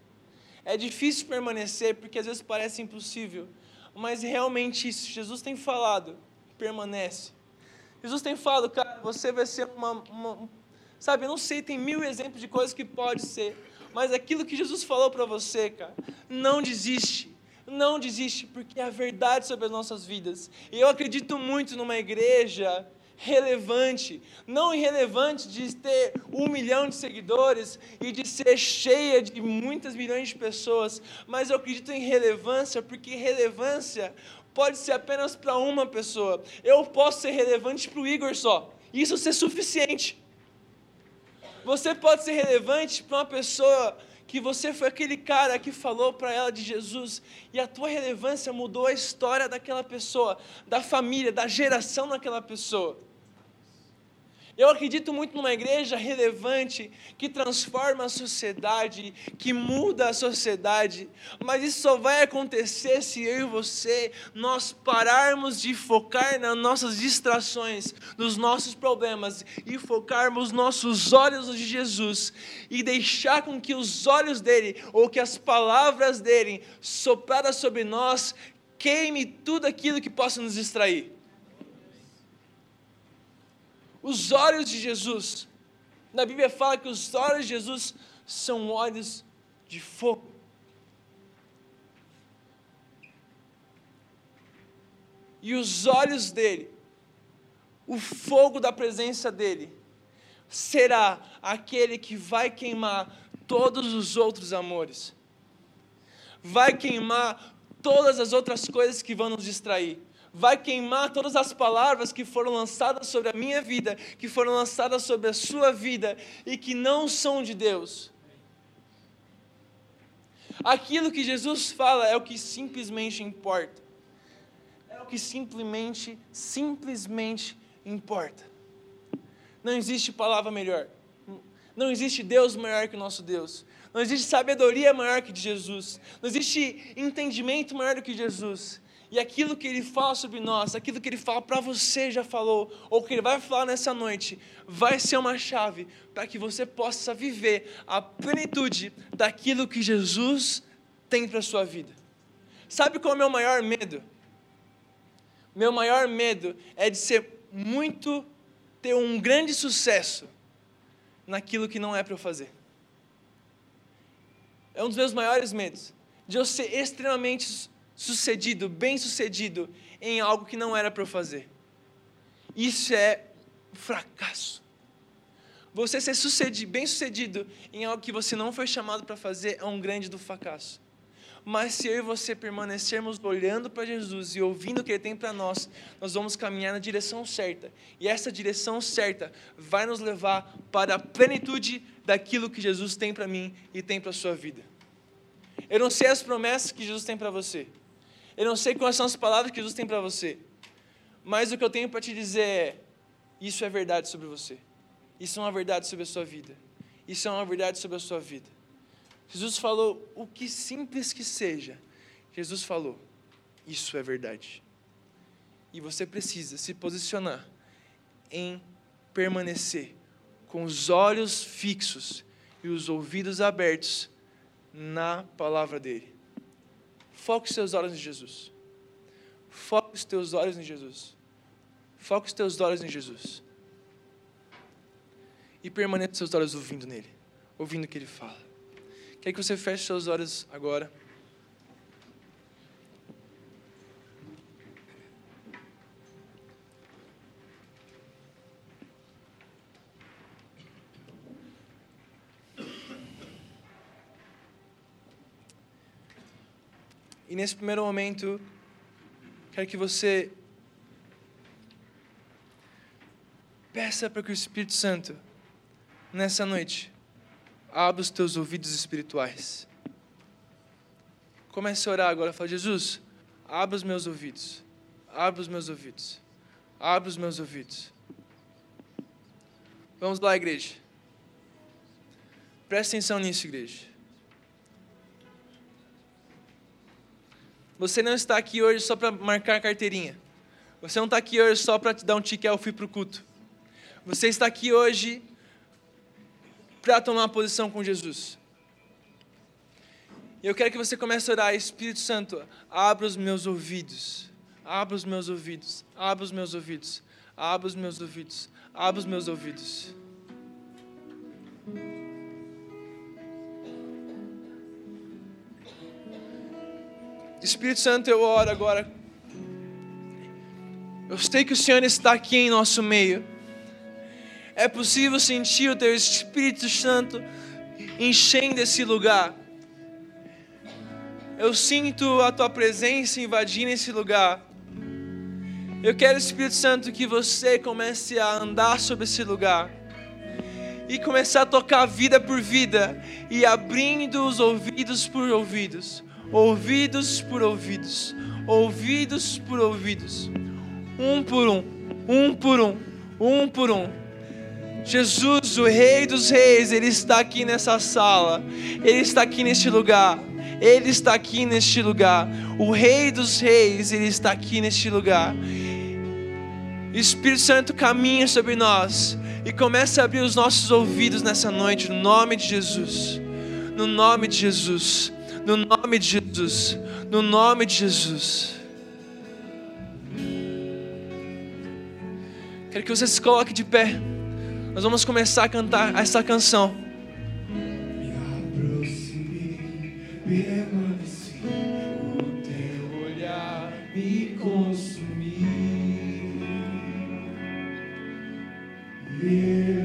É difícil permanecer porque às vezes parece impossível. Mas realmente isso, Jesus tem falado, permanece. Jesus tem falado, cara, você vai ser uma, uma sabe, eu não sei, tem mil exemplos de coisas que pode ser, mas aquilo que Jesus falou para você, cara, não desiste. Não desiste, porque é a verdade sobre as nossas vidas. E eu acredito muito numa igreja relevante, não irrelevante de ter um milhão de seguidores e de ser cheia de muitas milhões de pessoas, mas eu acredito em relevância, porque relevância pode ser apenas para uma pessoa. Eu posso ser relevante para o Igor só, isso ser suficiente. Você pode ser relevante para uma pessoa que você foi aquele cara que falou para ela de Jesus e a tua relevância mudou a história daquela pessoa, da família, da geração daquela pessoa. Eu acredito muito numa igreja relevante que transforma a sociedade, que muda a sociedade, mas isso só vai acontecer se eu e você nós pararmos de focar nas nossas distrações, nos nossos problemas e focarmos nossos olhos de Jesus e deixar com que os olhos dele ou que as palavras dele sopradas sobre nós queime tudo aquilo que possa nos distrair. Os olhos de Jesus. Na Bíblia fala que os olhos de Jesus são olhos de fogo. E os olhos dele, o fogo da presença dele, será aquele que vai queimar todos os outros amores, vai queimar todas as outras coisas que vão nos distrair vai queimar todas as palavras que foram lançadas sobre a minha vida, que foram lançadas sobre a sua vida e que não são de Deus. Aquilo que Jesus fala é o que simplesmente importa. É o que simplesmente, simplesmente importa. Não existe palavra melhor. Não existe Deus maior que o nosso Deus. Não existe sabedoria maior que de Jesus. Não existe entendimento maior do que Jesus. E aquilo que ele fala sobre nós, aquilo que ele fala para você já falou, ou que ele vai falar nessa noite, vai ser uma chave para que você possa viver a plenitude daquilo que Jesus tem para a sua vida. Sabe qual é o meu maior medo? Meu maior medo é de ser muito, ter um grande sucesso naquilo que não é para eu fazer. É um dos meus maiores medos. De eu ser extremamente sucedido, bem sucedido em algo que não era para eu fazer. Isso é fracasso. Você ser sucedido, bem sucedido em algo que você não foi chamado para fazer é um grande do fracasso. Mas se eu e você permanecermos olhando para Jesus e ouvindo o que Ele tem para nós, nós vamos caminhar na direção certa. E essa direção certa vai nos levar para a plenitude daquilo que Jesus tem para mim e tem para a sua vida. Eu não sei as promessas que Jesus tem para você. Eu não sei quais são as palavras que Jesus tem para você, mas o que eu tenho para te dizer é: isso é verdade sobre você. Isso é uma verdade sobre a sua vida. Isso é uma verdade sobre a sua vida. Jesus falou o que simples que seja. Jesus falou: Isso é verdade. E você precisa se posicionar em permanecer com os olhos fixos e os ouvidos abertos na palavra dele. Foque os seus olhos em Jesus. Foque os teus olhos em Jesus. Foque os teus olhos em Jesus. E permaneça seus olhos ouvindo nele, ouvindo o que ele fala. Quer que você feche seus olhos agora? E nesse primeiro momento, quero que você peça para que o Espírito Santo, nessa noite, abra os teus ouvidos espirituais. Comece a orar agora. Fala, Jesus, abra os meus ouvidos. Abra os meus ouvidos. Abra os meus ouvidos. Vamos lá, igreja. Presta atenção nisso, igreja. Você não está aqui hoje só para marcar carteirinha. Você não está aqui hoje só para te dar um tique ao fui para o culto. Você está aqui hoje para tomar uma posição com Jesus. E eu quero que você comece a orar, Espírito Santo, abra os meus ouvidos, abra os meus ouvidos, abra os meus ouvidos, abra os meus ouvidos, abra os meus ouvidos. Espírito Santo, eu oro agora. Eu sei que o Senhor está aqui em nosso meio. É possível sentir o Teu Espírito Santo enchendo esse lugar. Eu sinto a Tua presença invadindo esse lugar. Eu quero, Espírito Santo, que você comece a andar sobre esse lugar e começar a tocar vida por vida e abrindo os ouvidos por ouvidos ouvidos por ouvidos, ouvidos por ouvidos, um por um, um por um, um por um. Jesus, o Rei dos Reis, Ele está aqui nessa sala, Ele está aqui neste lugar, Ele está aqui neste lugar. O Rei dos Reis, Ele está aqui neste lugar. Espírito Santo caminha sobre nós e começa a abrir os nossos ouvidos nessa noite, no nome de Jesus. No nome de Jesus. No nome de Jesus. No nome de Jesus. Quero que você se coloque de pé. Nós vamos começar a cantar essa canção. Me aproxime, permaneci, o teu olhar me consumiu. Yeah.